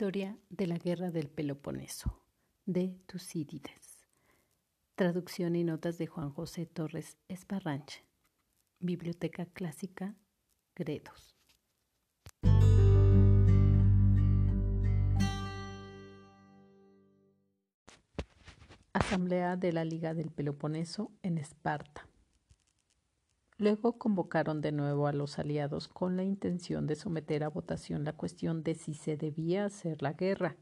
Historia de la Guerra del Peloponeso, de Tucídides. Traducción y notas de Juan José Torres Esparranche. Biblioteca Clásica, Gredos. Asamblea de la Liga del Peloponeso en Esparta. Luego convocaron de nuevo a los aliados con la intención de someter a votación la cuestión de si se debía hacer la guerra.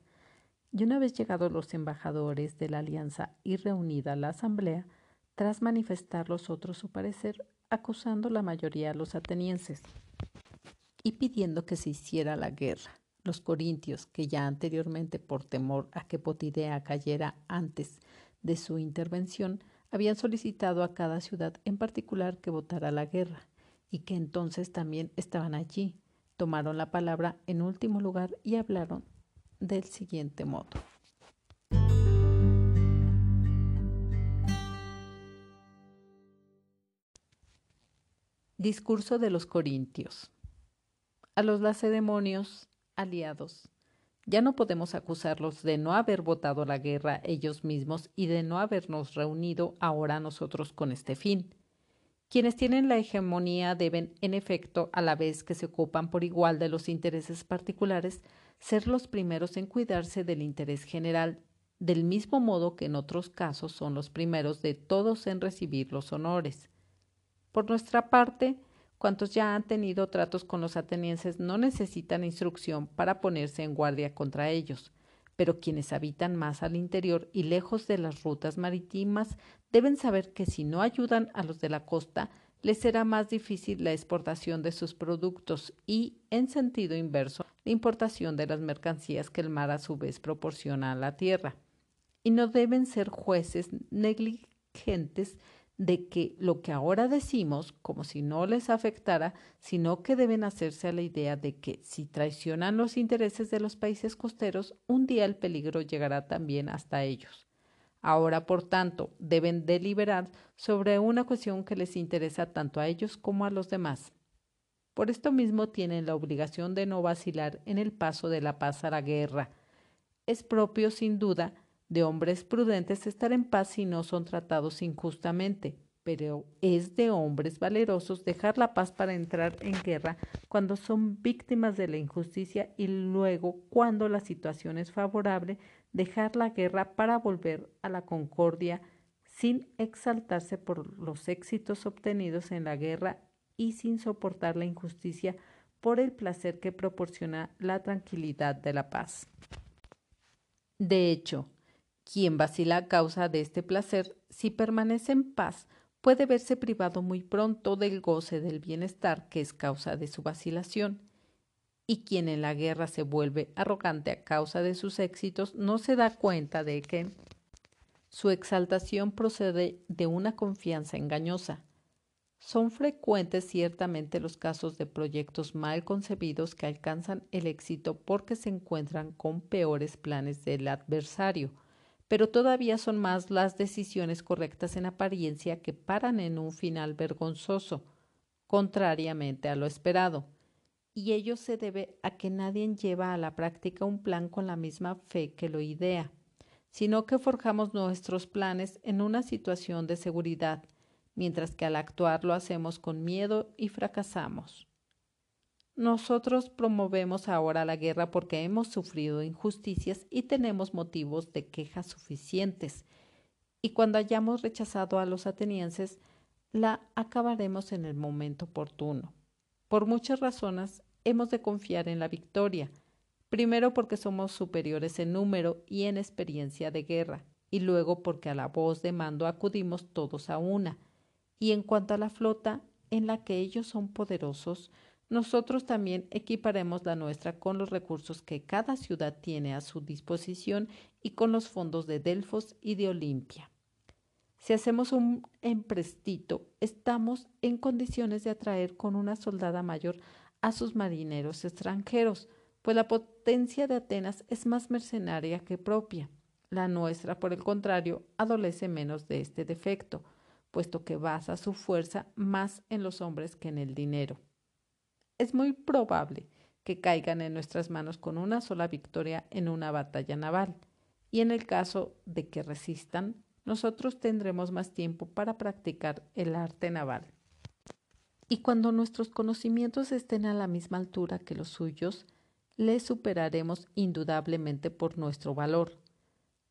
Y una vez llegados los embajadores de la alianza y reunida la asamblea, tras manifestar los otros su parecer, acusando la mayoría a los atenienses y pidiendo que se hiciera la guerra. Los corintios, que ya anteriormente por temor a que Potidea cayera antes de su intervención, habían solicitado a cada ciudad en particular que votara la guerra y que entonces también estaban allí. Tomaron la palabra en último lugar y hablaron del siguiente modo. Discurso de los Corintios. A los lacedemonios, aliados, ya no podemos acusarlos de no haber votado la guerra ellos mismos y de no habernos reunido ahora nosotros con este fin. Quienes tienen la hegemonía deben, en efecto, a la vez que se ocupan por igual de los intereses particulares, ser los primeros en cuidarse del interés general, del mismo modo que en otros casos son los primeros de todos en recibir los honores. Por nuestra parte, Cuantos ya han tenido tratos con los atenienses no necesitan instrucción para ponerse en guardia contra ellos, pero quienes habitan más al interior y lejos de las rutas marítimas deben saber que si no ayudan a los de la costa, les será más difícil la exportación de sus productos y, en sentido inverso, la importación de las mercancías que el mar a su vez proporciona a la tierra. Y no deben ser jueces negligentes de que lo que ahora decimos, como si no les afectara, sino que deben hacerse a la idea de que si traicionan los intereses de los países costeros, un día el peligro llegará también hasta ellos. Ahora, por tanto, deben deliberar sobre una cuestión que les interesa tanto a ellos como a los demás. Por esto mismo tienen la obligación de no vacilar en el paso de la paz a la guerra. Es propio, sin duda, de hombres prudentes estar en paz si no son tratados injustamente, pero es de hombres valerosos dejar la paz para entrar en guerra cuando son víctimas de la injusticia y luego, cuando la situación es favorable, dejar la guerra para volver a la concordia sin exaltarse por los éxitos obtenidos en la guerra y sin soportar la injusticia por el placer que proporciona la tranquilidad de la paz. De hecho, quien vacila a causa de este placer, si permanece en paz, puede verse privado muy pronto del goce del bienestar que es causa de su vacilación. Y quien en la guerra se vuelve arrogante a causa de sus éxitos no se da cuenta de que su exaltación procede de una confianza engañosa. Son frecuentes ciertamente los casos de proyectos mal concebidos que alcanzan el éxito porque se encuentran con peores planes del adversario, pero todavía son más las decisiones correctas en apariencia que paran en un final vergonzoso, contrariamente a lo esperado. Y ello se debe a que nadie lleva a la práctica un plan con la misma fe que lo idea, sino que forjamos nuestros planes en una situación de seguridad, mientras que al actuar lo hacemos con miedo y fracasamos. Nosotros promovemos ahora la guerra porque hemos sufrido injusticias y tenemos motivos de queja suficientes. Y cuando hayamos rechazado a los atenienses, la acabaremos en el momento oportuno. Por muchas razones hemos de confiar en la victoria. Primero porque somos superiores en número y en experiencia de guerra, y luego porque a la voz de mando acudimos todos a una. Y en cuanto a la flota, en la que ellos son poderosos, nosotros también equiparemos la nuestra con los recursos que cada ciudad tiene a su disposición y con los fondos de Delfos y de Olimpia. Si hacemos un emprestito, estamos en condiciones de atraer con una soldada mayor a sus marineros extranjeros, pues la potencia de Atenas es más mercenaria que propia. La nuestra, por el contrario, adolece menos de este defecto, puesto que basa su fuerza más en los hombres que en el dinero. Es muy probable que caigan en nuestras manos con una sola victoria en una batalla naval. Y en el caso de que resistan, nosotros tendremos más tiempo para practicar el arte naval. Y cuando nuestros conocimientos estén a la misma altura que los suyos, les superaremos indudablemente por nuestro valor,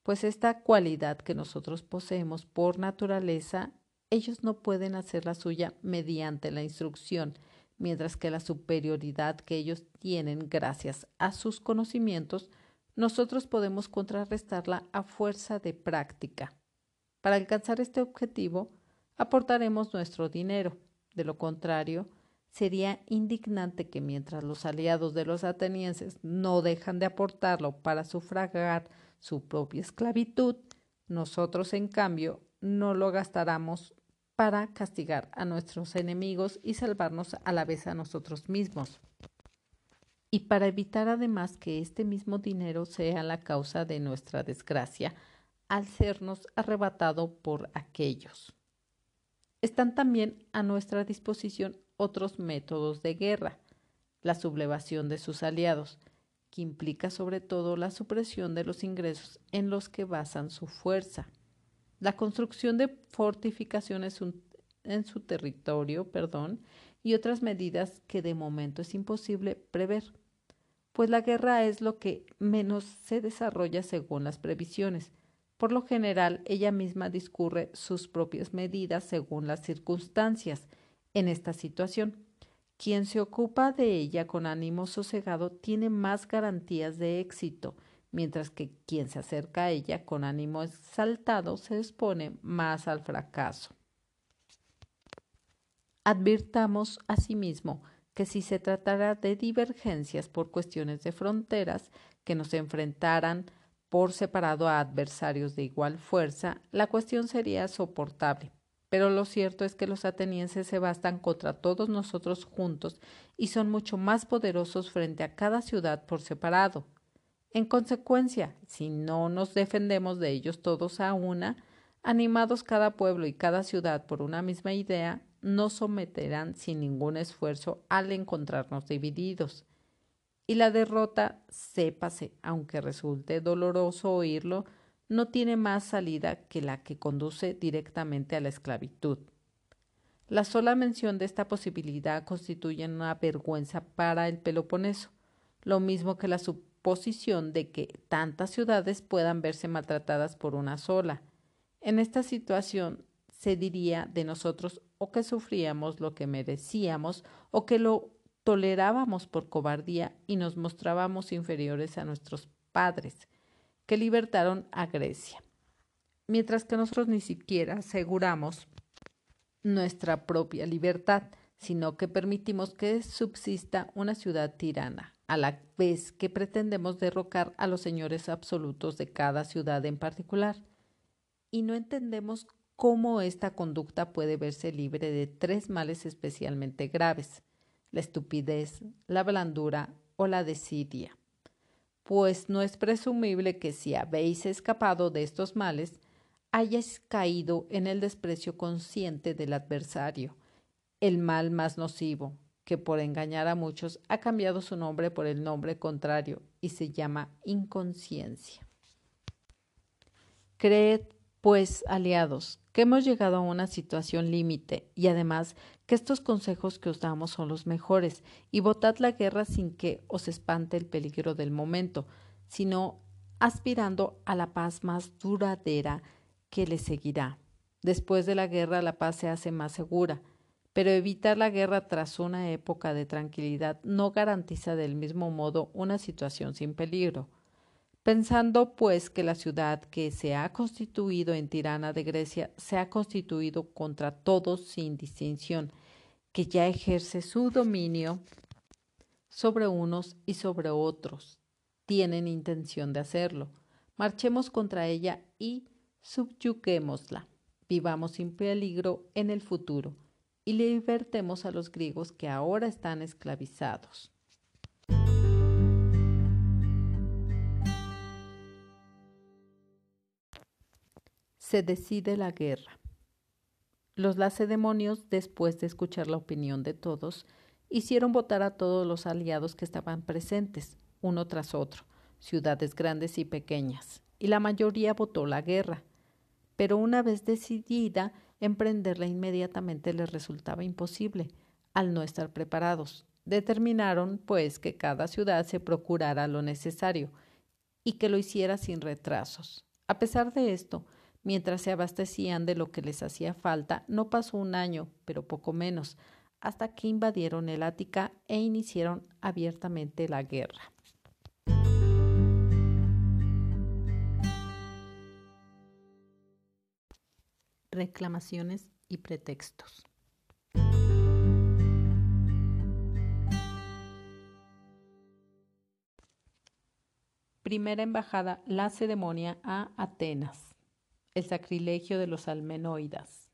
pues esta cualidad que nosotros poseemos por naturaleza, ellos no pueden hacer la suya mediante la instrucción, mientras que la superioridad que ellos tienen gracias a sus conocimientos, nosotros podemos contrarrestarla a fuerza de práctica. Para alcanzar este objetivo, aportaremos nuestro dinero. De lo contrario, sería indignante que mientras los aliados de los atenienses no dejan de aportarlo para sufragar su propia esclavitud, nosotros en cambio no lo gastáramos para castigar a nuestros enemigos y salvarnos a la vez a nosotros mismos. Y para evitar además que este mismo dinero sea la causa de nuestra desgracia al sernos arrebatado por aquellos. Están también a nuestra disposición otros métodos de guerra, la sublevación de sus aliados, que implica sobre todo la supresión de los ingresos en los que basan su fuerza la construcción de fortificaciones en su territorio, perdón, y otras medidas que de momento es imposible prever, pues la guerra es lo que menos se desarrolla según las previsiones. Por lo general, ella misma discurre sus propias medidas según las circunstancias. En esta situación, quien se ocupa de ella con ánimo sosegado tiene más garantías de éxito, mientras que quien se acerca a ella con ánimo exaltado se expone más al fracaso. Advirtamos asimismo que si se tratara de divergencias por cuestiones de fronteras que nos enfrentaran por separado a adversarios de igual fuerza, la cuestión sería soportable. Pero lo cierto es que los atenienses se bastan contra todos nosotros juntos y son mucho más poderosos frente a cada ciudad por separado. En consecuencia, si no nos defendemos de ellos todos a una, animados cada pueblo y cada ciudad por una misma idea, nos someterán sin ningún esfuerzo al encontrarnos divididos. Y la derrota, sépase, aunque resulte doloroso oírlo, no tiene más salida que la que conduce directamente a la esclavitud. La sola mención de esta posibilidad constituye una vergüenza para el Peloponeso, lo mismo que la posición de que tantas ciudades puedan verse maltratadas por una sola. En esta situación se diría de nosotros o que sufríamos lo que merecíamos o que lo tolerábamos por cobardía y nos mostrábamos inferiores a nuestros padres, que libertaron a Grecia, mientras que nosotros ni siquiera aseguramos nuestra propia libertad, sino que permitimos que subsista una ciudad tirana a la vez que pretendemos derrocar a los señores absolutos de cada ciudad en particular. Y no entendemos cómo esta conducta puede verse libre de tres males especialmente graves, la estupidez, la blandura o la desidia. Pues no es presumible que si habéis escapado de estos males, hayáis caído en el desprecio consciente del adversario, el mal más nocivo, que por engañar a muchos ha cambiado su nombre por el nombre contrario y se llama inconsciencia. Creed, pues, aliados, que hemos llegado a una situación límite y además que estos consejos que os damos son los mejores y votad la guerra sin que os espante el peligro del momento, sino aspirando a la paz más duradera que le seguirá. Después de la guerra la paz se hace más segura, pero evitar la guerra tras una época de tranquilidad no garantiza del mismo modo una situación sin peligro. Pensando, pues, que la ciudad que se ha constituido en tirana de Grecia se ha constituido contra todos sin distinción, que ya ejerce su dominio sobre unos y sobre otros, tienen intención de hacerlo. Marchemos contra ella y subyuguémosla. Vivamos sin peligro en el futuro y libertemos a los griegos que ahora están esclavizados. Se decide la guerra. Los lacedemonios, después de escuchar la opinión de todos, hicieron votar a todos los aliados que estaban presentes, uno tras otro, ciudades grandes y pequeñas, y la mayoría votó la guerra. Pero una vez decidida, emprenderla inmediatamente les resultaba imposible, al no estar preparados. Determinaron, pues, que cada ciudad se procurara lo necesario y que lo hiciera sin retrasos. A pesar de esto, mientras se abastecían de lo que les hacía falta, no pasó un año, pero poco menos, hasta que invadieron el Ática e iniciaron abiertamente la guerra. Reclamaciones y pretextos. Primera embajada lacedemonia a Atenas. El sacrilegio de los almenoidas.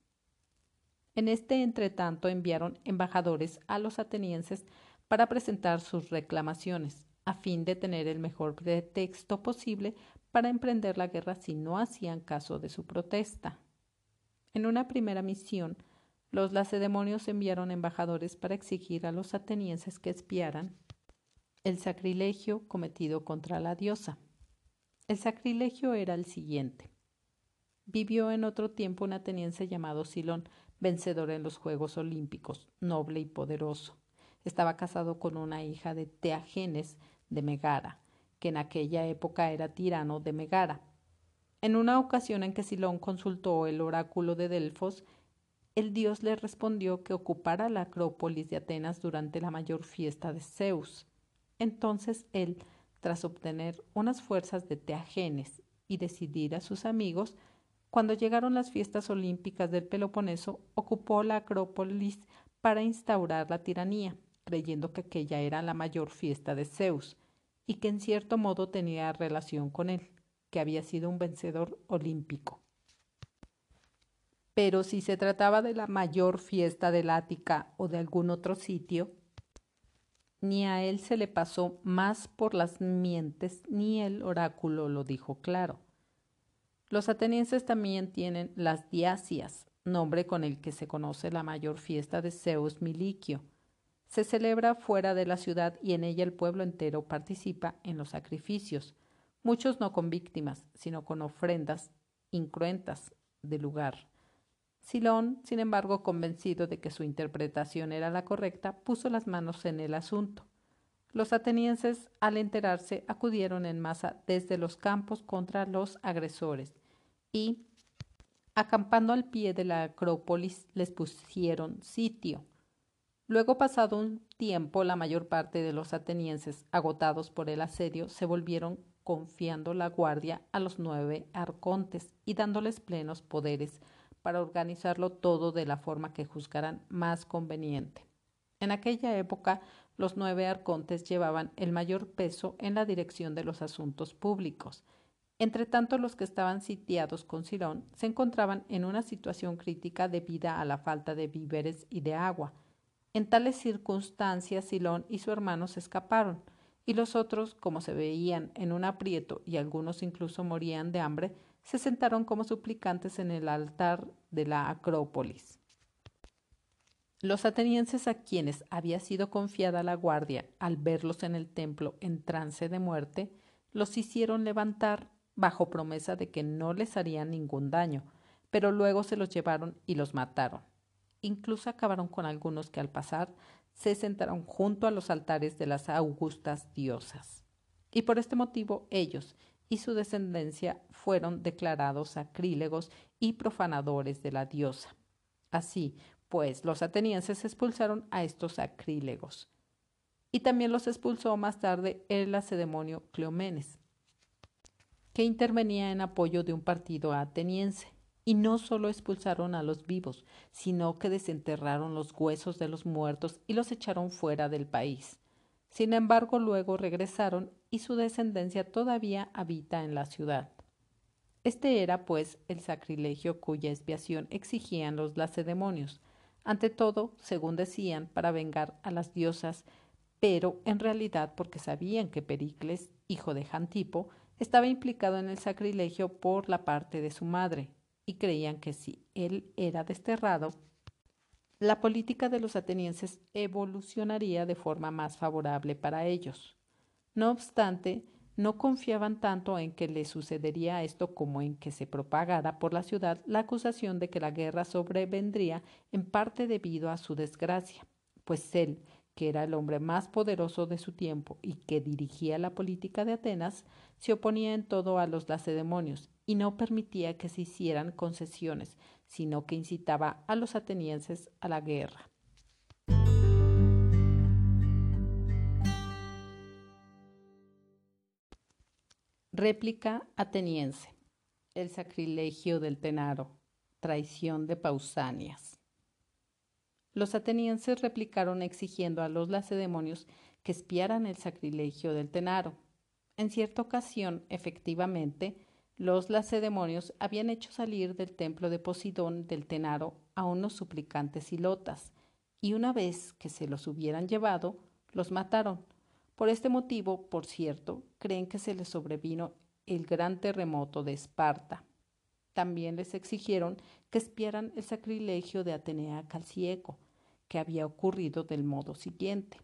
En este entretanto enviaron embajadores a los atenienses para presentar sus reclamaciones, a fin de tener el mejor pretexto posible para emprender la guerra si no hacían caso de su protesta. En una primera misión, los lacedemonios enviaron embajadores para exigir a los atenienses que espiaran el sacrilegio cometido contra la diosa. El sacrilegio era el siguiente. Vivió en otro tiempo un ateniense llamado Silón, vencedor en los Juegos Olímpicos, noble y poderoso. Estaba casado con una hija de Teagenes de Megara, que en aquella época era tirano de Megara. En una ocasión en que Silón consultó el oráculo de Delfos, el dios le respondió que ocupara la Acrópolis de Atenas durante la mayor fiesta de Zeus. Entonces él, tras obtener unas fuerzas de Teagenes y decidir a sus amigos, cuando llegaron las fiestas olímpicas del Peloponeso, ocupó la Acrópolis para instaurar la tiranía, creyendo que aquella era la mayor fiesta de Zeus y que en cierto modo tenía relación con él, que había sido un vencedor olímpico. Pero si se trataba de la mayor fiesta del Ática o de algún otro sitio, ni a él se le pasó más por las mientes, ni el oráculo lo dijo claro. Los atenienses también tienen las diasias, nombre con el que se conoce la mayor fiesta de Zeus Miliquio. Se celebra fuera de la ciudad y en ella el pueblo entero participa en los sacrificios, muchos no con víctimas, sino con ofrendas incruentas de lugar. Silón, sin embargo, convencido de que su interpretación era la correcta, puso las manos en el asunto. Los atenienses, al enterarse, acudieron en masa desde los campos contra los agresores y, acampando al pie de la Acrópolis, les pusieron sitio. Luego, pasado un tiempo, la mayor parte de los atenienses, agotados por el asedio, se volvieron confiando la guardia a los nueve arcontes y dándoles plenos poderes para organizarlo todo de la forma que juzgaran más conveniente. En aquella época, los nueve arcontes llevaban el mayor peso en la dirección de los asuntos públicos. Entre tanto, los que estaban sitiados con Sirón se encontraban en una situación crítica debida a la falta de víveres y de agua. En tales circunstancias, Silón y su hermano se escaparon, y los otros, como se veían en un aprieto y algunos incluso morían de hambre, se sentaron como suplicantes en el altar de la Acrópolis. Los atenienses a quienes había sido confiada la guardia al verlos en el templo en trance de muerte, los hicieron levantar bajo promesa de que no les harían ningún daño, pero luego se los llevaron y los mataron. Incluso acabaron con algunos que al pasar se sentaron junto a los altares de las augustas diosas. Y por este motivo ellos y su descendencia fueron declarados sacrílegos y profanadores de la diosa. Así, pues, los atenienses expulsaron a estos sacrílegos. Y también los expulsó más tarde el lacedemonio Cleomenes, que intervenía en apoyo de un partido ateniense. Y no solo expulsaron a los vivos, sino que desenterraron los huesos de los muertos y los echaron fuera del país. Sin embargo, luego regresaron y su descendencia todavía habita en la ciudad. Este era, pues, el sacrilegio cuya expiación exigían los lacedemonios, ante todo, según decían, para vengar a las diosas, pero en realidad porque sabían que Pericles, hijo de Jantipo, estaba implicado en el sacrilegio por la parte de su madre, y creían que si él era desterrado, la política de los atenienses evolucionaría de forma más favorable para ellos. No obstante, no confiaban tanto en que le sucedería esto como en que se propagara por la ciudad la acusación de que la guerra sobrevendría en parte debido a su desgracia, pues él, que era el hombre más poderoso de su tiempo y que dirigía la política de Atenas, se oponía en todo a los lacedemonios y no permitía que se hicieran concesiones, sino que incitaba a los atenienses a la guerra. Réplica ateniense. El sacrilegio del Tenaro. Traición de Pausanias. Los atenienses replicaron exigiendo a los lacedemonios que espiaran el sacrilegio del Tenaro. En cierta ocasión, efectivamente, los lacedemonios habían hecho salir del templo de Posidón del Tenaro a unos suplicantes ilotas, y una vez que se los hubieran llevado, los mataron. Por este motivo, por cierto, creen que se les sobrevino el gran terremoto de Esparta. También les exigieron que espiaran el sacrilegio de Atenea Calcieco, que había ocurrido del modo siguiente.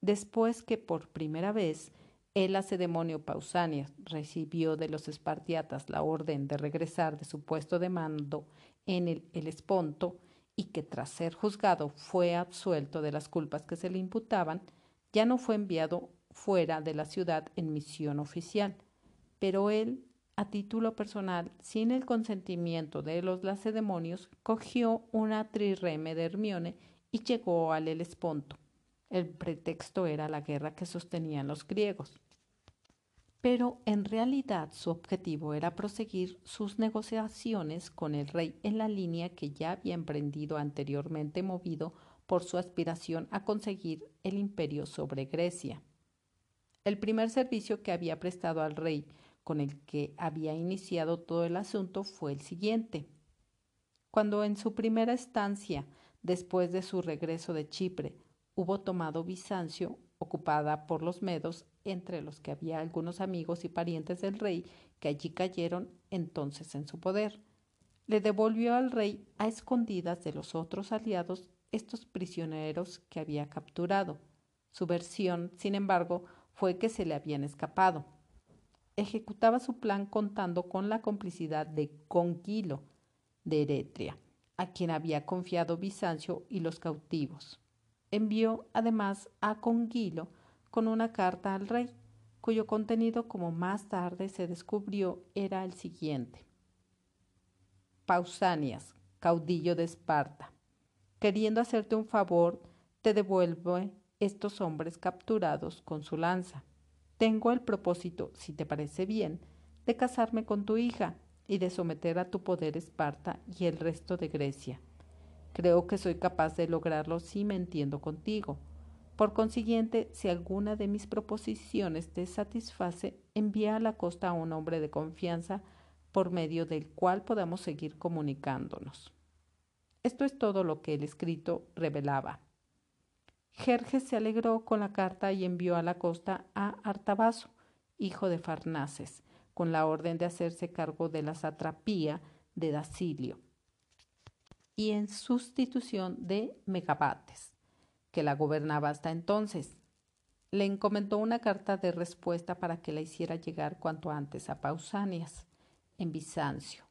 Después que por primera vez el lacedemonio Pausanias recibió de los espartiatas la orden de regresar de su puesto de mando en el Helesponto y que tras ser juzgado fue absuelto de las culpas que se le imputaban, ya no fue enviado fuera de la ciudad en misión oficial, pero él, a título personal, sin el consentimiento de los lacedemonios, cogió una trireme de Hermione y llegó al Helesponto. El pretexto era la guerra que sostenían los griegos pero en realidad su objetivo era proseguir sus negociaciones con el rey en la línea que ya había emprendido anteriormente movido por su aspiración a conseguir el imperio sobre Grecia. El primer servicio que había prestado al rey con el que había iniciado todo el asunto fue el siguiente. Cuando en su primera estancia, después de su regreso de Chipre, hubo tomado Bizancio, ocupada por los medos, entre los que había algunos amigos y parientes del rey que allí cayeron entonces en su poder. Le devolvió al rey a escondidas de los otros aliados estos prisioneros que había capturado. Su versión, sin embargo, fue que se le habían escapado. Ejecutaba su plan contando con la complicidad de Conquilo de Eretria, a quien había confiado Bizancio y los cautivos. Envió además a Conguilo con una carta al rey, cuyo contenido, como más tarde se descubrió, era el siguiente. Pausanias, caudillo de Esparta, queriendo hacerte un favor, te devuelvo estos hombres capturados con su lanza. Tengo el propósito, si te parece bien, de casarme con tu hija y de someter a tu poder Esparta y el resto de Grecia Creo que soy capaz de lograrlo si me entiendo contigo. Por consiguiente, si alguna de mis proposiciones te satisface, envía a la costa a un hombre de confianza por medio del cual podamos seguir comunicándonos. Esto es todo lo que el escrito revelaba. Jerjes se alegró con la carta y envió a la costa a Artabazo, hijo de Farnaces, con la orden de hacerse cargo de la satrapía de Dacilio y en sustitución de Megabates, que la gobernaba hasta entonces. Le encomendó una carta de respuesta para que la hiciera llegar cuanto antes a Pausanias, en Bizancio.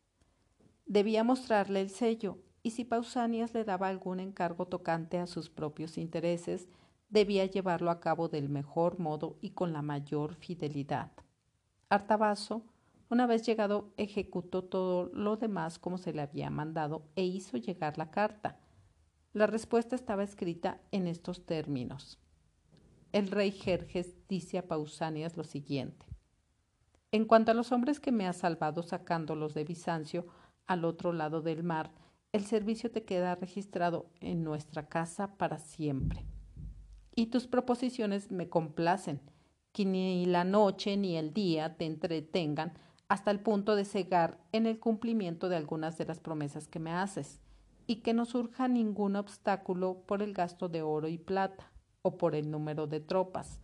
Debía mostrarle el sello, y si Pausanias le daba algún encargo tocante a sus propios intereses, debía llevarlo a cabo del mejor modo y con la mayor fidelidad. Artabazo una vez llegado, ejecutó todo lo demás como se le había mandado e hizo llegar la carta. La respuesta estaba escrita en estos términos. El rey Jerjes dice a Pausanias lo siguiente. En cuanto a los hombres que me has salvado sacándolos de Bizancio al otro lado del mar, el servicio te queda registrado en nuestra casa para siempre. Y tus proposiciones me complacen, que ni la noche ni el día te entretengan hasta el punto de cegar en el cumplimiento de algunas de las promesas que me haces, y que no surja ningún obstáculo por el gasto de oro y plata, o por el número de tropas,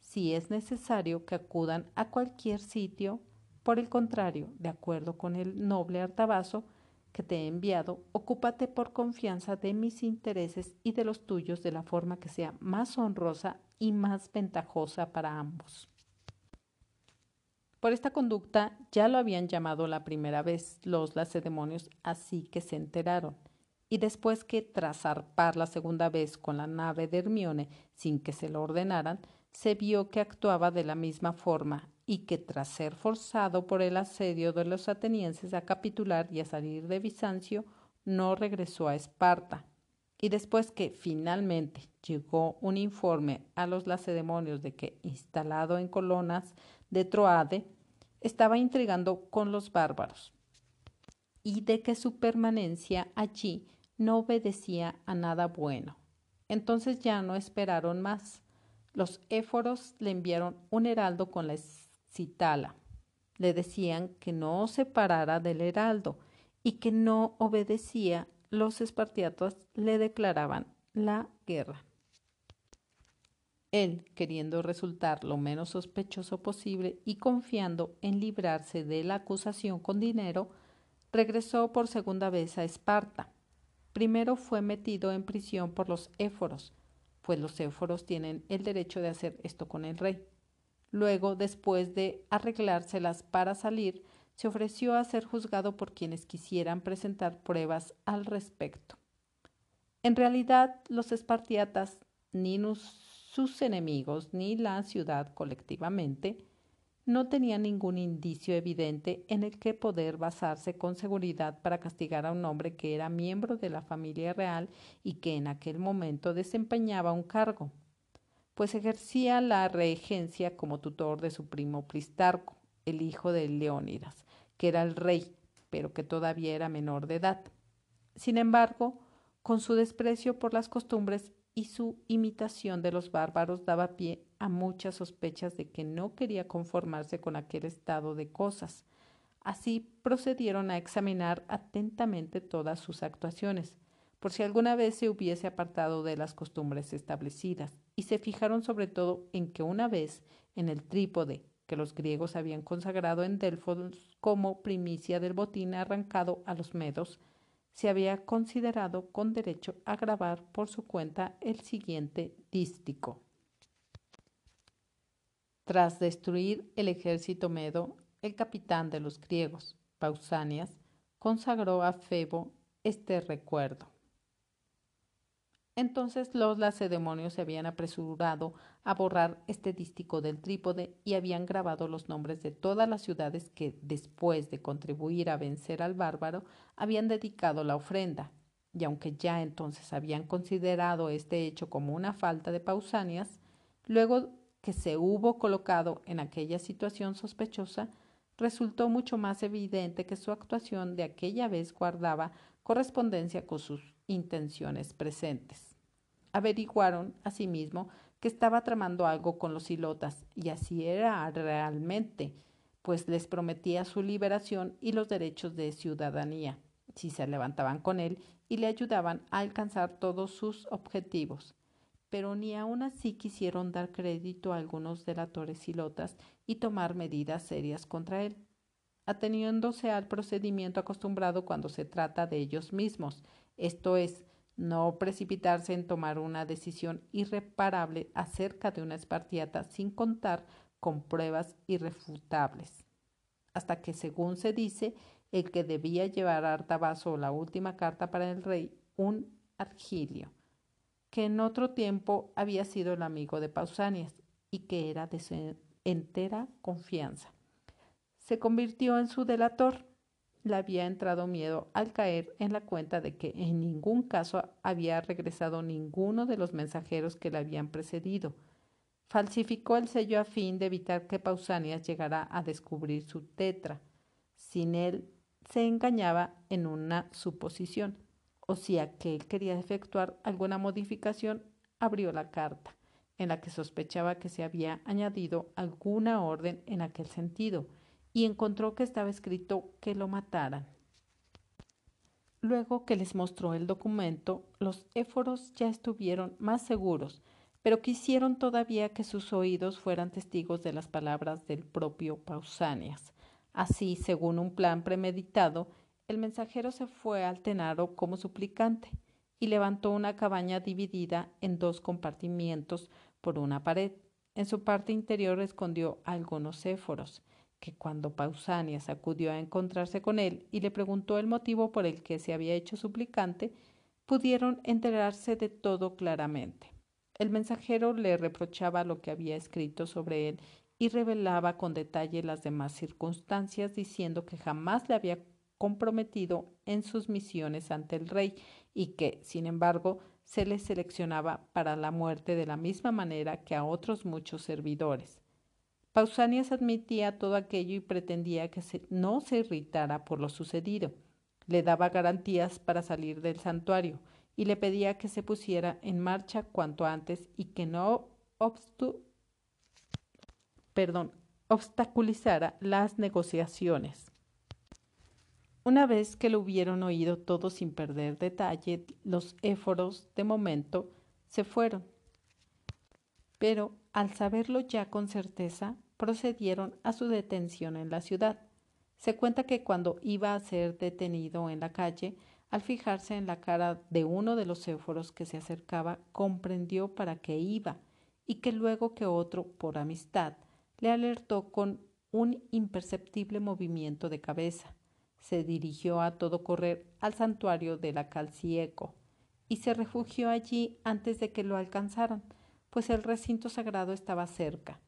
si es necesario que acudan a cualquier sitio. Por el contrario, de acuerdo con el noble Artabazo, que te he enviado, ocúpate por confianza de mis intereses y de los tuyos de la forma que sea más honrosa y más ventajosa para ambos. Por esta conducta ya lo habían llamado la primera vez los lacedemonios, así que se enteraron. Y después que tras zarpar la segunda vez con la nave de Hermione sin que se lo ordenaran, se vio que actuaba de la misma forma y que tras ser forzado por el asedio de los atenienses a capitular y a salir de Bizancio, no regresó a Esparta. Y después que finalmente llegó un informe a los lacedemonios de que, instalado en colonas de Troade, estaba intrigando con los bárbaros y de que su permanencia allí no obedecía a nada bueno. Entonces ya no esperaron más. Los éforos le enviaron un heraldo con la citala. Le decían que no se parara del heraldo y que no obedecía, los espartiatas le declaraban la guerra. Él, queriendo resultar lo menos sospechoso posible y confiando en librarse de la acusación con dinero, regresó por segunda vez a Esparta. Primero fue metido en prisión por los éforos, pues los éforos tienen el derecho de hacer esto con el rey. Luego, después de arreglárselas para salir, se ofreció a ser juzgado por quienes quisieran presentar pruebas al respecto. En realidad, los espartiatas, ni sus enemigos, ni la ciudad colectivamente, no tenían ningún indicio evidente en el que poder basarse con seguridad para castigar a un hombre que era miembro de la familia real y que en aquel momento desempeñaba un cargo pues ejercía la regencia como tutor de su primo Pristarco, el hijo de Leónidas, que era el rey, pero que todavía era menor de edad. Sin embargo, con su desprecio por las costumbres y su imitación de los bárbaros daba pie a muchas sospechas de que no quería conformarse con aquel estado de cosas. Así procedieron a examinar atentamente todas sus actuaciones, por si alguna vez se hubiese apartado de las costumbres establecidas, y se fijaron sobre todo en que una vez en el trípode que los griegos habían consagrado en Delfos como primicia del botín arrancado a los medos, se había considerado con derecho a grabar por su cuenta el siguiente dístico. Tras destruir el ejército medo, el capitán de los griegos, Pausanias, consagró a Febo este recuerdo. Entonces los lacedemonios se habían apresurado a borrar este dístico del trípode y habían grabado los nombres de todas las ciudades que, después de contribuir a vencer al bárbaro, habían dedicado la ofrenda. Y aunque ya entonces habían considerado este hecho como una falta de Pausanias, luego que se hubo colocado en aquella situación sospechosa, resultó mucho más evidente que su actuación de aquella vez guardaba correspondencia con sus intenciones presentes. Averiguaron, asimismo, que estaba tramando algo con los ilotas, y así era realmente, pues les prometía su liberación y los derechos de ciudadanía, si se levantaban con él y le ayudaban a alcanzar todos sus objetivos. Pero ni aun así quisieron dar crédito a algunos delatores ilotas y tomar medidas serias contra él, ateniéndose al procedimiento acostumbrado cuando se trata de ellos mismos, esto es, no precipitarse en tomar una decisión irreparable acerca de una espartiata sin contar con pruebas irrefutables. Hasta que, según se dice, el que debía llevar a Artabazo la última carta para el rey, un Argilio, que en otro tiempo había sido el amigo de Pausanias y que era de su entera confianza, se convirtió en su delator le había entrado miedo al caer en la cuenta de que en ningún caso había regresado ninguno de los mensajeros que le habían precedido. Falsificó el sello a fin de evitar que Pausanias llegara a descubrir su tetra. Sin él se engañaba en una suposición, o si aquel quería efectuar alguna modificación, abrió la carta, en la que sospechaba que se había añadido alguna orden en aquel sentido, y encontró que estaba escrito que lo mataran. Luego que les mostró el documento, los éforos ya estuvieron más seguros, pero quisieron todavía que sus oídos fueran testigos de las palabras del propio Pausanias. Así, según un plan premeditado, el mensajero se fue al Tenaro como suplicante y levantó una cabaña dividida en dos compartimientos por una pared. En su parte interior escondió algunos éforos, que cuando Pausanias acudió a encontrarse con él y le preguntó el motivo por el que se había hecho suplicante, pudieron enterarse de todo claramente. El mensajero le reprochaba lo que había escrito sobre él y revelaba con detalle las demás circunstancias, diciendo que jamás le había comprometido en sus misiones ante el rey y que, sin embargo, se le seleccionaba para la muerte de la misma manera que a otros muchos servidores. Pausanias admitía todo aquello y pretendía que no se irritara por lo sucedido. Le daba garantías para salir del santuario y le pedía que se pusiera en marcha cuanto antes y que no obstaculizara las negociaciones. Una vez que lo hubieron oído todo sin perder detalle, los éforos, de momento, se fueron. Pero, al saberlo ya con certeza, procedieron a su detención en la ciudad. Se cuenta que cuando iba a ser detenido en la calle, al fijarse en la cara de uno de los éforos que se acercaba, comprendió para qué iba, y que luego que otro, por amistad, le alertó con un imperceptible movimiento de cabeza. Se dirigió a todo correr al santuario de la Calcieco y se refugió allí antes de que lo alcanzaran, pues el recinto sagrado estaba cerca.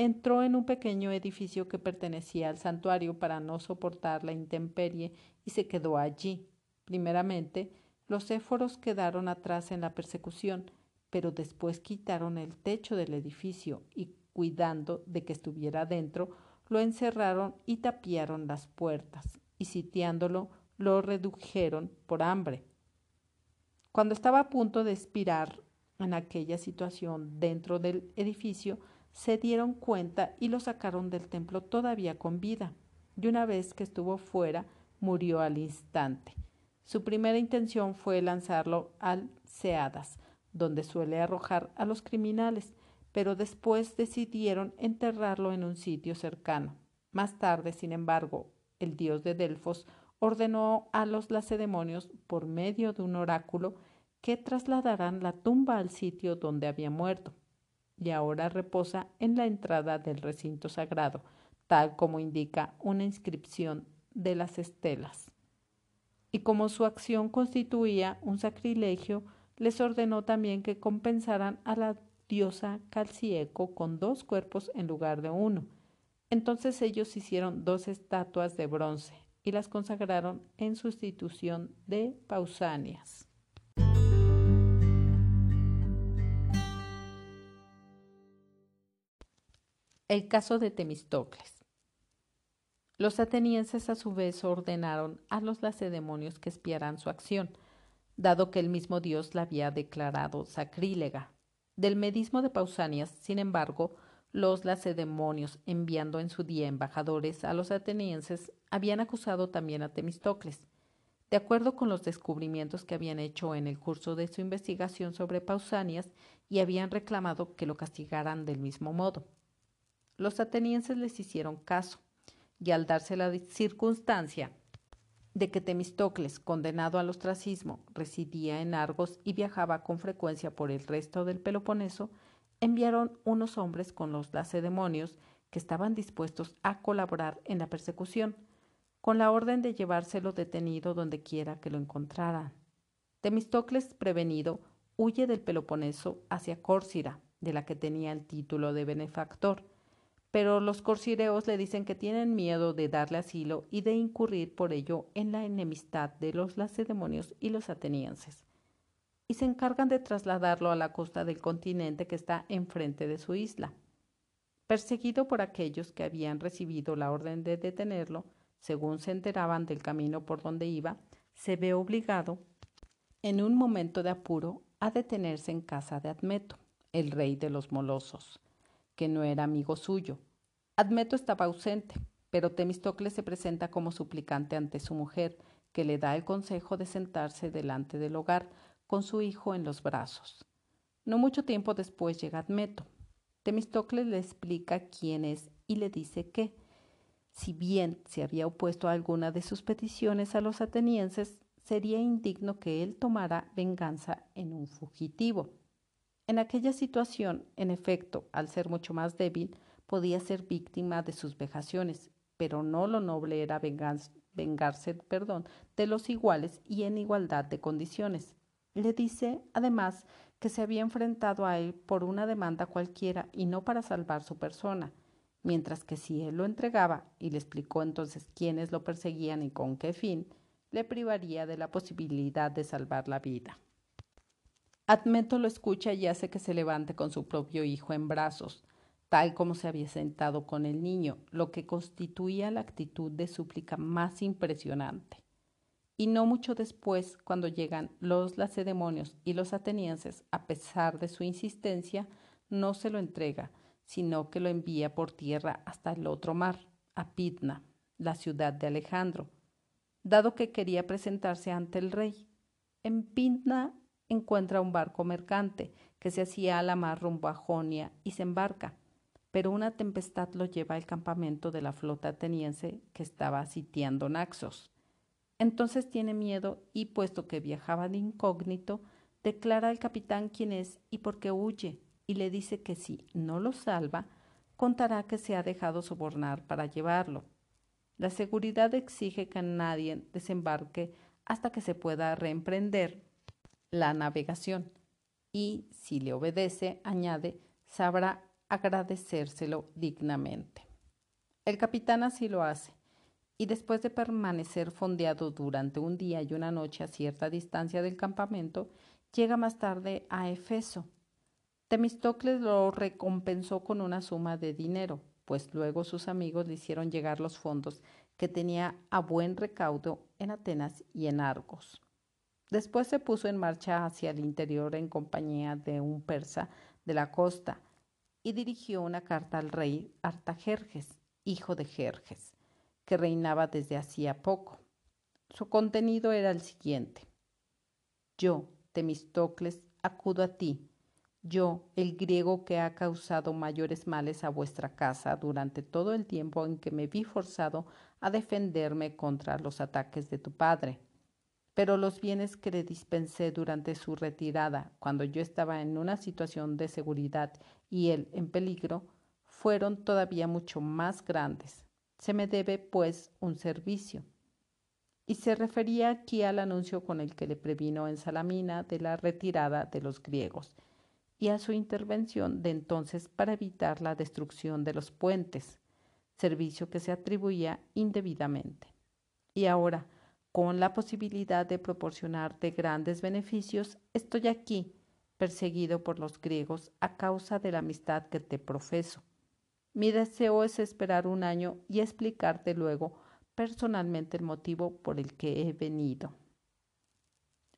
Entró en un pequeño edificio que pertenecía al santuario para no soportar la intemperie y se quedó allí. Primeramente, los éforos quedaron atrás en la persecución, pero después quitaron el techo del edificio y, cuidando de que estuviera dentro, lo encerraron y tapiaron las puertas, y sitiándolo lo redujeron por hambre. Cuando estaba a punto de expirar en aquella situación dentro del edificio, se dieron cuenta y lo sacaron del templo todavía con vida, y una vez que estuvo fuera, murió al instante. Su primera intención fue lanzarlo al Seadas, donde suele arrojar a los criminales, pero después decidieron enterrarlo en un sitio cercano. Más tarde, sin embargo, el dios de Delfos ordenó a los lacedemonios, por medio de un oráculo, que trasladaran la tumba al sitio donde había muerto y ahora reposa en la entrada del recinto sagrado, tal como indica una inscripción de las estelas. Y como su acción constituía un sacrilegio, les ordenó también que compensaran a la diosa Calcieco con dos cuerpos en lugar de uno. Entonces ellos hicieron dos estatuas de bronce y las consagraron en sustitución de Pausanias. El caso de Temistocles. Los atenienses a su vez ordenaron a los lacedemonios que espiaran su acción, dado que el mismo dios la había declarado sacrílega. Del medismo de Pausanias, sin embargo, los lacedemonios, enviando en su día embajadores a los atenienses, habían acusado también a Temistocles. De acuerdo con los descubrimientos que habían hecho en el curso de su investigación sobre Pausanias, y habían reclamado que lo castigaran del mismo modo. Los atenienses les hicieron caso, y al darse la circunstancia de que Temistocles, condenado al ostracismo, residía en Argos y viajaba con frecuencia por el resto del Peloponeso, enviaron unos hombres con los lacedemonios que estaban dispuestos a colaborar en la persecución, con la orden de llevárselo detenido donde quiera que lo encontraran. Temistocles, prevenido, huye del Peloponeso hacia Córcira, de la que tenía el título de benefactor, pero los corsireos le dicen que tienen miedo de darle asilo y de incurrir por ello en la enemistad de los lacedemonios y los atenienses, y se encargan de trasladarlo a la costa del continente que está enfrente de su isla. Perseguido por aquellos que habían recibido la orden de detenerlo, según se enteraban del camino por donde iba, se ve obligado, en un momento de apuro, a detenerse en casa de Admeto, el rey de los molosos que no era amigo suyo. Admeto estaba ausente, pero Temistocles se presenta como suplicante ante su mujer, que le da el consejo de sentarse delante del hogar con su hijo en los brazos. No mucho tiempo después llega Admeto. Temistocles le explica quién es y le dice que, Si bien se había opuesto a alguna de sus peticiones a los atenienses, sería indigno que él tomara venganza en un fugitivo. En aquella situación, en efecto, al ser mucho más débil, podía ser víctima de sus vejaciones, pero no lo noble era vengarse perdón, de los iguales y en igualdad de condiciones. Le dice, además, que se había enfrentado a él por una demanda cualquiera y no para salvar su persona, mientras que si él lo entregaba y le explicó entonces quiénes lo perseguían y con qué fin, le privaría de la posibilidad de salvar la vida. Admeto lo escucha y hace que se levante con su propio hijo en brazos, tal como se había sentado con el niño, lo que constituía la actitud de súplica más impresionante. Y no mucho después, cuando llegan los lacedemonios y los atenienses, a pesar de su insistencia, no se lo entrega, sino que lo envía por tierra hasta el otro mar, a Pidna, la ciudad de Alejandro, dado que quería presentarse ante el rey. En Pidna encuentra un barco mercante que se hacía a la mar rumbo a Jonia y se embarca, pero una tempestad lo lleva al campamento de la flota ateniense que estaba sitiando Naxos. Entonces tiene miedo y, puesto que viajaba de incógnito, declara al capitán quién es y por qué huye, y le dice que si no lo salva, contará que se ha dejado sobornar para llevarlo. La seguridad exige que nadie desembarque hasta que se pueda reemprender la navegación, y si le obedece, añade, sabrá agradecérselo dignamente. El capitán así lo hace, y después de permanecer fondeado durante un día y una noche a cierta distancia del campamento, llega más tarde a Efeso. Temistocles lo recompensó con una suma de dinero, pues luego sus amigos le hicieron llegar los fondos que tenía a buen recaudo en Atenas y en Argos. Después se puso en marcha hacia el interior en compañía de un persa de la costa y dirigió una carta al rey Artajerjes, hijo de Jerjes, que reinaba desde hacía poco. Su contenido era el siguiente. Yo, Temistocles, acudo a ti, yo, el griego que ha causado mayores males a vuestra casa durante todo el tiempo en que me vi forzado a defenderme contra los ataques de tu padre. Pero los bienes que le dispensé durante su retirada, cuando yo estaba en una situación de seguridad y él en peligro, fueron todavía mucho más grandes. Se me debe, pues, un servicio. Y se refería aquí al anuncio con el que le previno en Salamina de la retirada de los griegos y a su intervención de entonces para evitar la destrucción de los puentes, servicio que se atribuía indebidamente. Y ahora, con la posibilidad de proporcionarte grandes beneficios, estoy aquí, perseguido por los griegos a causa de la amistad que te profeso. Mi deseo es esperar un año y explicarte luego personalmente el motivo por el que he venido.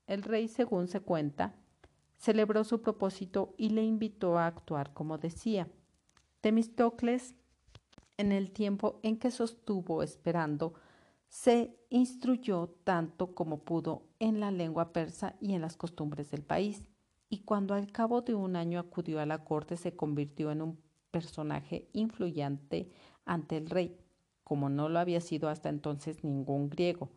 El rey, según se cuenta, celebró su propósito y le invitó a actuar como decía. Temistocles, en el tiempo en que sostuvo esperando, se instruyó tanto como pudo en la lengua persa y en las costumbres del país, y cuando al cabo de un año acudió a la corte se convirtió en un personaje influyente ante el rey, como no lo había sido hasta entonces ningún griego,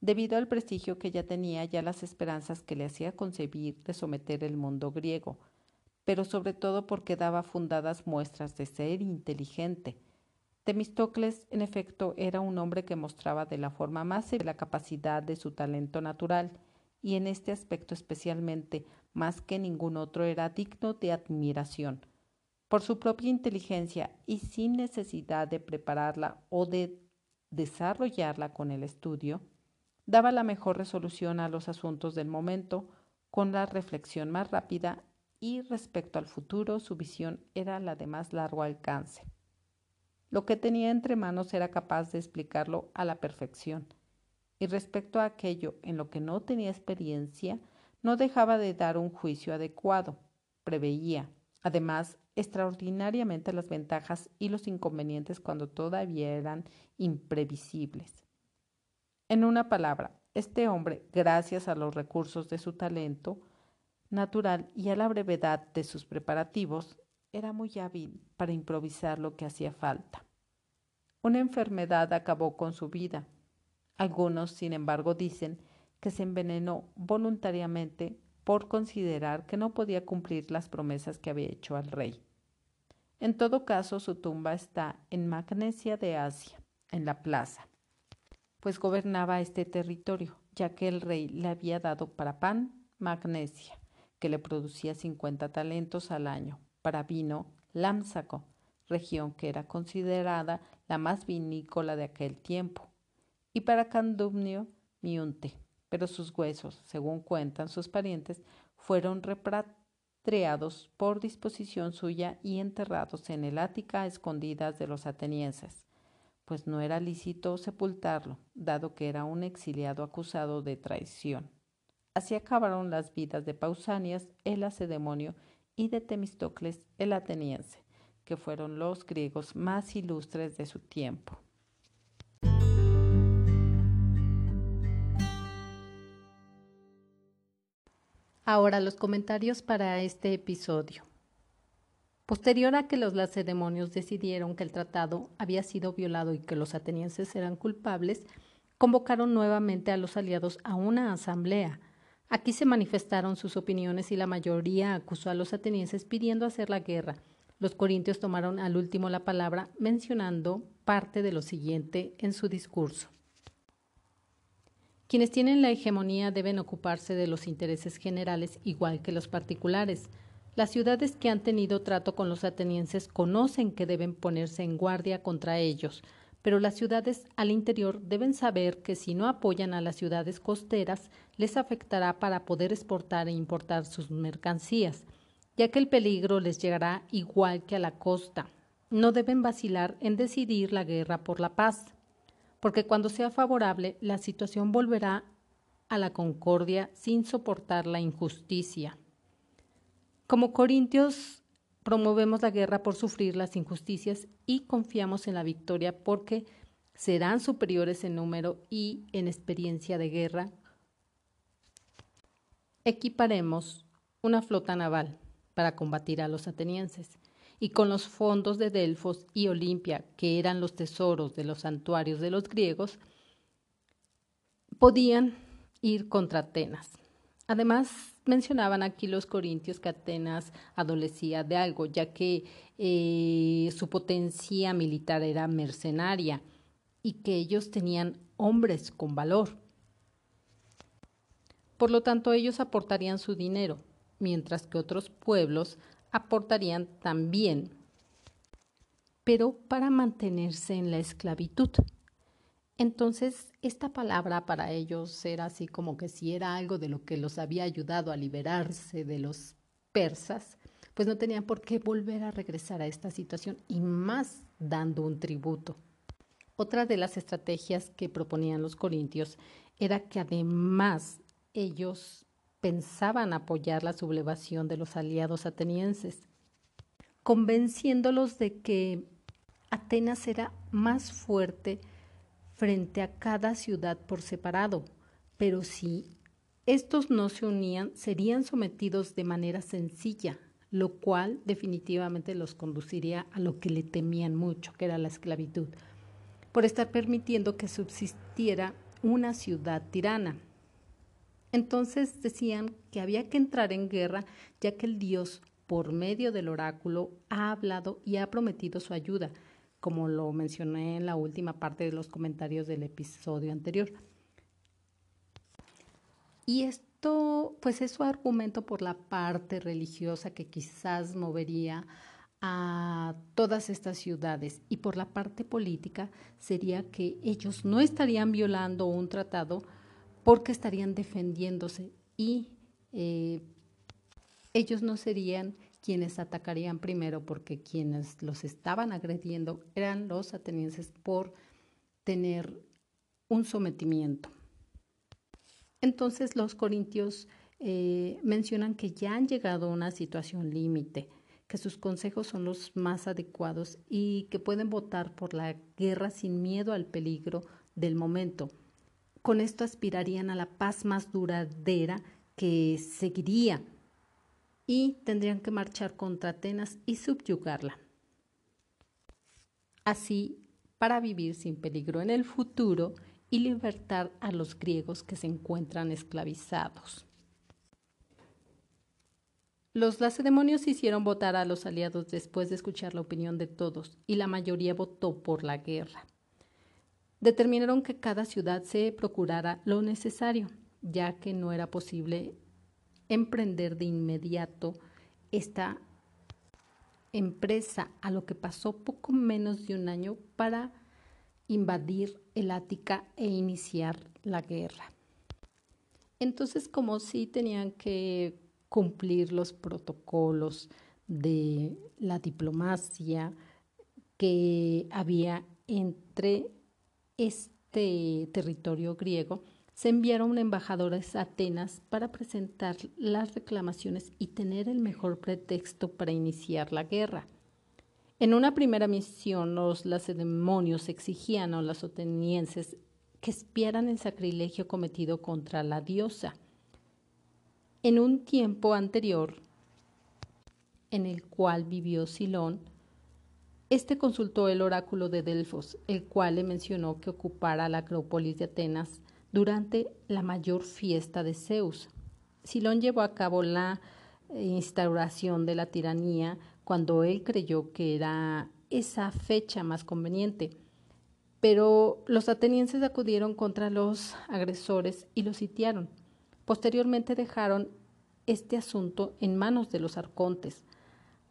debido al prestigio que ya tenía ya las esperanzas que le hacía concebir de someter el mundo griego, pero sobre todo porque daba fundadas muestras de ser inteligente. Temistocles, en efecto, era un hombre que mostraba de la forma más la capacidad de su talento natural, y en este aspecto especialmente, más que ningún otro, era digno de admiración por su propia inteligencia y sin necesidad de prepararla o de desarrollarla con el estudio, daba la mejor resolución a los asuntos del momento con la reflexión más rápida y respecto al futuro su visión era la de más largo alcance. Lo que tenía entre manos era capaz de explicarlo a la perfección, y respecto a aquello en lo que no tenía experiencia, no dejaba de dar un juicio adecuado, preveía, además, extraordinariamente las ventajas y los inconvenientes cuando todavía eran imprevisibles. En una palabra, este hombre, gracias a los recursos de su talento natural y a la brevedad de sus preparativos, era muy hábil para improvisar lo que hacía falta. Una enfermedad acabó con su vida. Algunos, sin embargo, dicen que se envenenó voluntariamente por considerar que no podía cumplir las promesas que había hecho al rey. En todo caso, su tumba está en Magnesia de Asia, en la plaza, pues gobernaba este territorio, ya que el rey le había dado para pan magnesia, que le producía 50 talentos al año, para vino Lámsaco, región que era considerada la más vinícola de aquel tiempo, y para candumnio Miunte, pero sus huesos, según cuentan sus parientes, fueron repatriados por disposición suya y enterrados en el Ática a escondidas de los atenienses, pues no era lícito sepultarlo, dado que era un exiliado acusado de traición. Así acabaron las vidas de Pausanias, el lacedemonio, y de Temistocles, el ateniense, que fueron los griegos más ilustres de su tiempo. Ahora los comentarios para este episodio. Posterior a que los lacedemonios decidieron que el tratado había sido violado y que los atenienses eran culpables, convocaron nuevamente a los aliados a una asamblea. Aquí se manifestaron sus opiniones y la mayoría acusó a los atenienses pidiendo hacer la guerra. Los corintios tomaron al último la palabra mencionando parte de lo siguiente en su discurso. Quienes tienen la hegemonía deben ocuparse de los intereses generales igual que los particulares. Las ciudades que han tenido trato con los atenienses conocen que deben ponerse en guardia contra ellos, pero las ciudades al interior deben saber que si no apoyan a las ciudades costeras, les afectará para poder exportar e importar sus mercancías, ya que el peligro les llegará igual que a la costa. No deben vacilar en decidir la guerra por la paz, porque cuando sea favorable, la situación volverá a la concordia sin soportar la injusticia. Como corintios promovemos la guerra por sufrir las injusticias y confiamos en la victoria porque serán superiores en número y en experiencia de guerra. Equiparemos una flota naval para combatir a los atenienses y con los fondos de Delfos y Olimpia, que eran los tesoros de los santuarios de los griegos, podían ir contra Atenas. Además, mencionaban aquí los corintios que Atenas adolecía de algo, ya que eh, su potencia militar era mercenaria y que ellos tenían hombres con valor. Por lo tanto, ellos aportarían su dinero, mientras que otros pueblos aportarían también, pero para mantenerse en la esclavitud. Entonces, esta palabra para ellos era así como que si era algo de lo que los había ayudado a liberarse de los persas, pues no tenían por qué volver a regresar a esta situación y más dando un tributo. Otra de las estrategias que proponían los corintios era que además ellos pensaban apoyar la sublevación de los aliados atenienses, convenciéndolos de que Atenas era más fuerte frente a cada ciudad por separado, pero si estos no se unían, serían sometidos de manera sencilla, lo cual definitivamente los conduciría a lo que le temían mucho, que era la esclavitud, por estar permitiendo que subsistiera una ciudad tirana. Entonces decían que había que entrar en guerra, ya que el Dios, por medio del oráculo, ha hablado y ha prometido su ayuda, como lo mencioné en la última parte de los comentarios del episodio anterior. Y esto, pues es su argumento por la parte religiosa que quizás movería a todas estas ciudades y por la parte política sería que ellos no estarían violando un tratado porque estarían defendiéndose y eh, ellos no serían quienes atacarían primero porque quienes los estaban agrediendo eran los atenienses por tener un sometimiento. Entonces los corintios eh, mencionan que ya han llegado a una situación límite, que sus consejos son los más adecuados y que pueden votar por la guerra sin miedo al peligro del momento. Con esto aspirarían a la paz más duradera que seguiría y tendrían que marchar contra Atenas y subyugarla. Así para vivir sin peligro en el futuro y libertar a los griegos que se encuentran esclavizados. Los lacedemonios hicieron votar a los aliados después de escuchar la opinión de todos y la mayoría votó por la guerra. Determinaron que cada ciudad se procurara lo necesario, ya que no era posible emprender de inmediato esta empresa, a lo que pasó poco menos de un año para invadir el Ática e iniciar la guerra. Entonces, como si tenían que cumplir los protocolos de la diplomacia que había entre este territorio griego, se enviaron embajadores a Atenas para presentar las reclamaciones y tener el mejor pretexto para iniciar la guerra. En una primera misión, los lacedemonios exigían a los atenienses que espiaran el sacrilegio cometido contra la diosa. En un tiempo anterior, en el cual vivió Silón, este consultó el oráculo de Delfos, el cual le mencionó que ocupara la Acrópolis de Atenas durante la mayor fiesta de Zeus. Silón llevó a cabo la instauración de la tiranía cuando él creyó que era esa fecha más conveniente. Pero los atenienses acudieron contra los agresores y los sitiaron. Posteriormente dejaron este asunto en manos de los arcontes.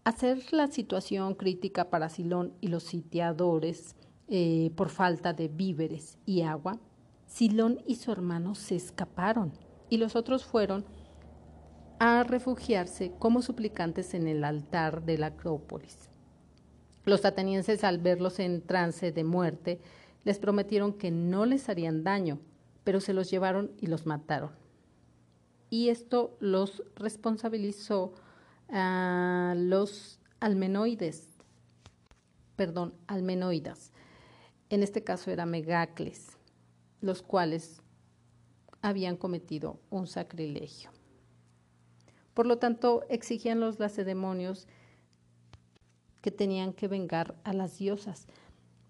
Hacer la situación crítica para Silón y los sitiadores eh, por falta de víveres y agua, Silón y su hermano se escaparon y los otros fueron a refugiarse como suplicantes en el altar de la Acrópolis. Los atenienses, al verlos en trance de muerte, les prometieron que no les harían daño, pero se los llevaron y los mataron. Y esto los responsabilizó a los almenoides, perdón, almenoidas. En este caso era Megacles, los cuales habían cometido un sacrilegio. Por lo tanto, exigían los lacedemonios que tenían que vengar a las diosas,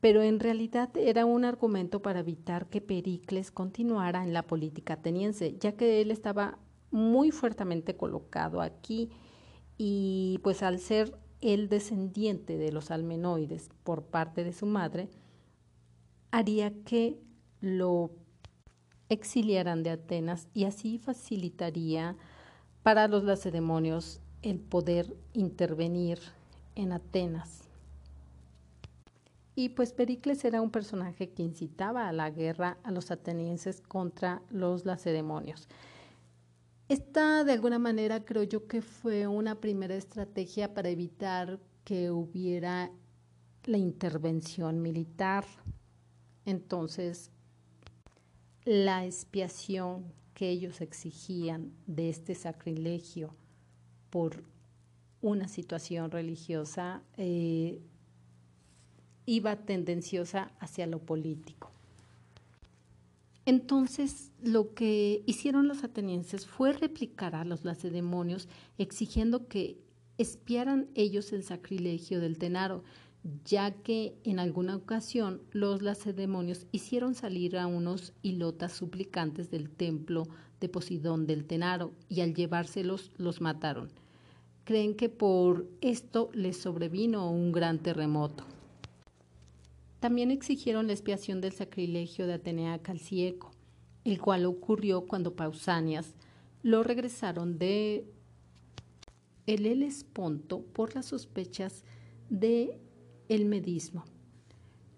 pero en realidad era un argumento para evitar que Pericles continuara en la política ateniense, ya que él estaba muy fuertemente colocado aquí y pues al ser el descendiente de los almenoides por parte de su madre, haría que lo exiliaran de Atenas y así facilitaría para los lacedemonios el poder intervenir en Atenas. Y pues Pericles era un personaje que incitaba a la guerra a los atenienses contra los lacedemonios. Esta de alguna manera creo yo que fue una primera estrategia para evitar que hubiera la intervención militar. Entonces, la expiación que ellos exigían de este sacrilegio por una situación religiosa eh, iba tendenciosa hacia lo político. Entonces, lo que hicieron los atenienses fue replicar a los lacedemonios exigiendo que espiaran ellos el sacrilegio del Tenaro, ya que en alguna ocasión los lacedemonios hicieron salir a unos hilotas suplicantes del templo de Posidón del Tenaro y al llevárselos los mataron. Creen que por esto les sobrevino un gran terremoto. También exigieron la expiación del sacrilegio de Atenea Calcieco, el cual ocurrió cuando Pausanias lo regresaron de el Helesponto por las sospechas de el medismo.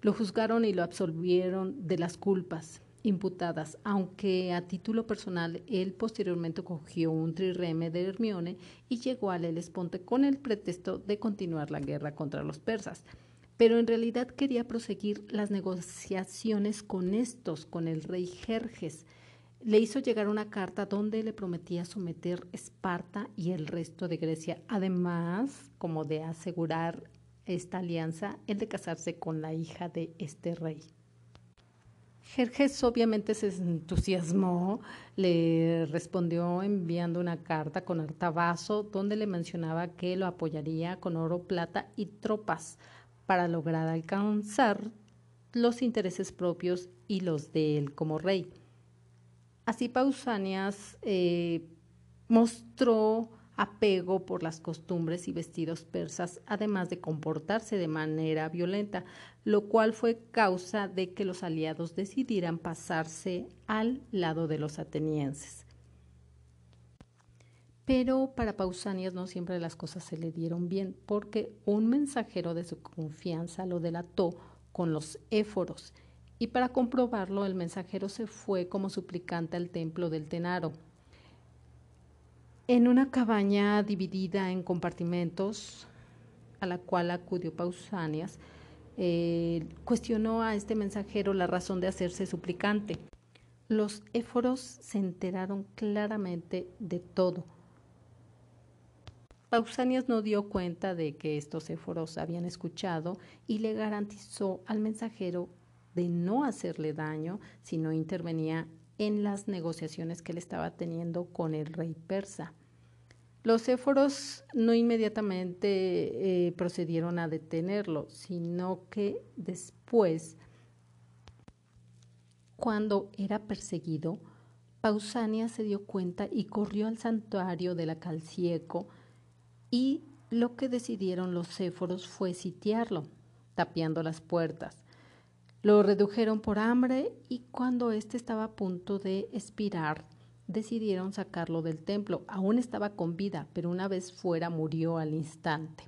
Lo juzgaron y lo absolvieron de las culpas imputadas, aunque a título personal él posteriormente cogió un trireme de Hermione y llegó al Helesponte con el pretexto de continuar la guerra contra los persas. Pero en realidad quería proseguir las negociaciones con estos, con el rey Jerjes. Le hizo llegar una carta donde le prometía someter Esparta y el resto de Grecia, además como de asegurar esta alianza, el de casarse con la hija de este rey. Jerjes obviamente se entusiasmó, le respondió enviando una carta con Artabazo donde le mencionaba que lo apoyaría con oro, plata y tropas para lograr alcanzar los intereses propios y los de él como rey. Así Pausanias eh, mostró apego por las costumbres y vestidos persas, además de comportarse de manera violenta, lo cual fue causa de que los aliados decidieran pasarse al lado de los atenienses. Pero para Pausanias no siempre las cosas se le dieron bien, porque un mensajero de su confianza lo delató con los éforos, y para comprobarlo el mensajero se fue como suplicante al templo del Tenaro. En una cabaña dividida en compartimentos, a la cual acudió Pausanias, eh, cuestionó a este mensajero la razón de hacerse suplicante. Los éforos se enteraron claramente de todo Pausanias no dio cuenta de que estos éforos habían escuchado y le garantizó al mensajero de no hacerle daño si no intervenía en las negociaciones que él estaba teniendo con el rey persa. Los éforos no inmediatamente eh, procedieron a detenerlo, sino que después, cuando era perseguido, Pausanias se dio cuenta y corrió al santuario de la Calcieco, y lo que decidieron los céforos fue sitiarlo, tapiando las puertas. Lo redujeron por hambre y cuando éste estaba a punto de expirar, decidieron sacarlo del templo. Aún estaba con vida, pero una vez fuera murió al instante.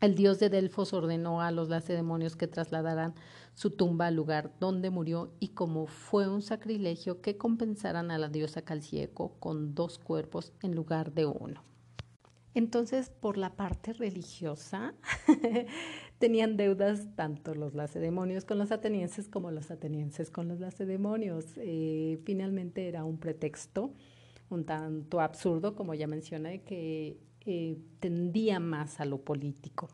El dios de Delfos ordenó a los lacedemonios que trasladaran su tumba al lugar donde murió y como fue un sacrilegio que compensaran a la diosa Calcieco con dos cuerpos en lugar de uno. Entonces, por la parte religiosa, tenían deudas tanto los lacedemonios con los atenienses como los atenienses con los lacedemonios. Eh, finalmente era un pretexto un tanto absurdo, como ya mencioné, que eh, tendía más a lo político.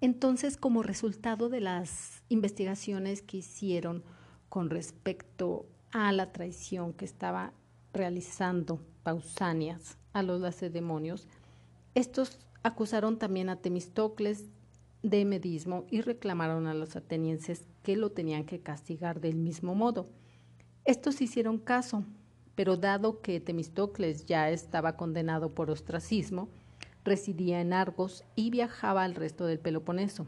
Entonces, como resultado de las investigaciones que hicieron con respecto a la traición que estaba realizando Pausanias a los lacedemonios, estos acusaron también a Temistocles de medismo y reclamaron a los atenienses que lo tenían que castigar del mismo modo. Estos hicieron caso, pero dado que Temistocles ya estaba condenado por ostracismo, residía en Argos y viajaba al resto del Peloponeso.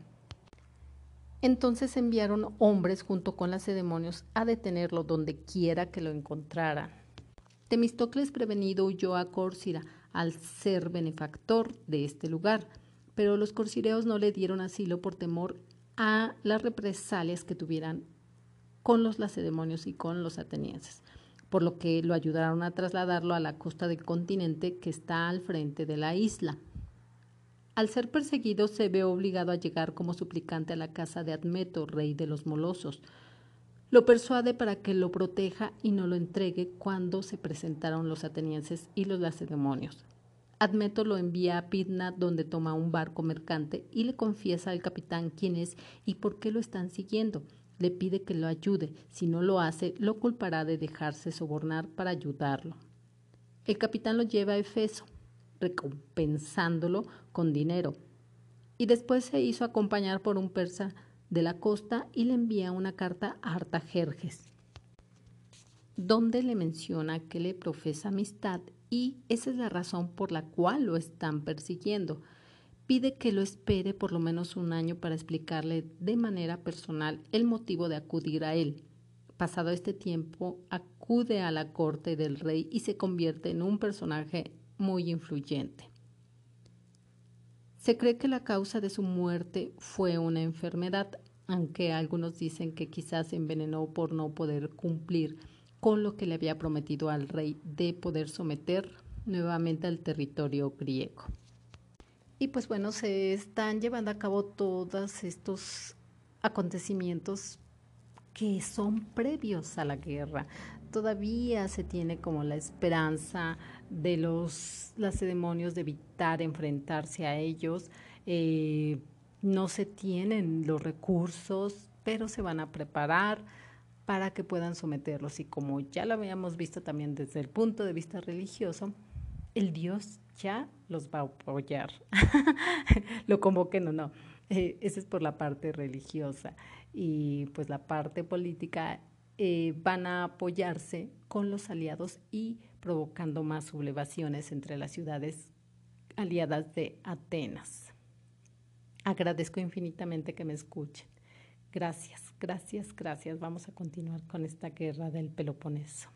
Entonces enviaron hombres junto con las demonios a detenerlo donde quiera que lo encontraran. Temistocles prevenido huyó a Córcira al ser benefactor de este lugar, pero los corcireos no le dieron asilo por temor a las represalias que tuvieran con los lacedemonios y con los atenienses, por lo que lo ayudaron a trasladarlo a la costa del continente que está al frente de la isla. Al ser perseguido se ve obligado a llegar como suplicante a la casa de Admeto, rey de los molosos, lo persuade para que lo proteja y no lo entregue cuando se presentaron los atenienses y los lacedemonios. Admeto lo envía a Pidna, donde toma un barco mercante y le confiesa al capitán quién es y por qué lo están siguiendo. Le pide que lo ayude. Si no lo hace, lo culpará de dejarse sobornar para ayudarlo. El capitán lo lleva a Efeso, recompensándolo con dinero. Y después se hizo acompañar por un persa de la costa y le envía una carta a Artajerjes, donde le menciona que le profesa amistad y esa es la razón por la cual lo están persiguiendo. Pide que lo espere por lo menos un año para explicarle de manera personal el motivo de acudir a él. Pasado este tiempo, acude a la corte del rey y se convierte en un personaje muy influyente. Se cree que la causa de su muerte fue una enfermedad, aunque algunos dicen que quizás se envenenó por no poder cumplir con lo que le había prometido al rey de poder someter nuevamente al territorio griego. Y pues bueno, se están llevando a cabo todos estos acontecimientos que son previos a la guerra. Todavía se tiene como la esperanza de los lacedemonios de evitar enfrentarse a ellos. Eh, no se tienen los recursos, pero se van a preparar para que puedan someterlos. Y como ya lo habíamos visto también desde el punto de vista religioso, el Dios ya los va a apoyar. lo convoquen o no. Eh, esa es por la parte religiosa. Y pues la parte política eh, van a apoyarse con los aliados y provocando más sublevaciones entre las ciudades aliadas de Atenas. Agradezco infinitamente que me escuchen. Gracias, gracias, gracias. Vamos a continuar con esta guerra del Peloponeso.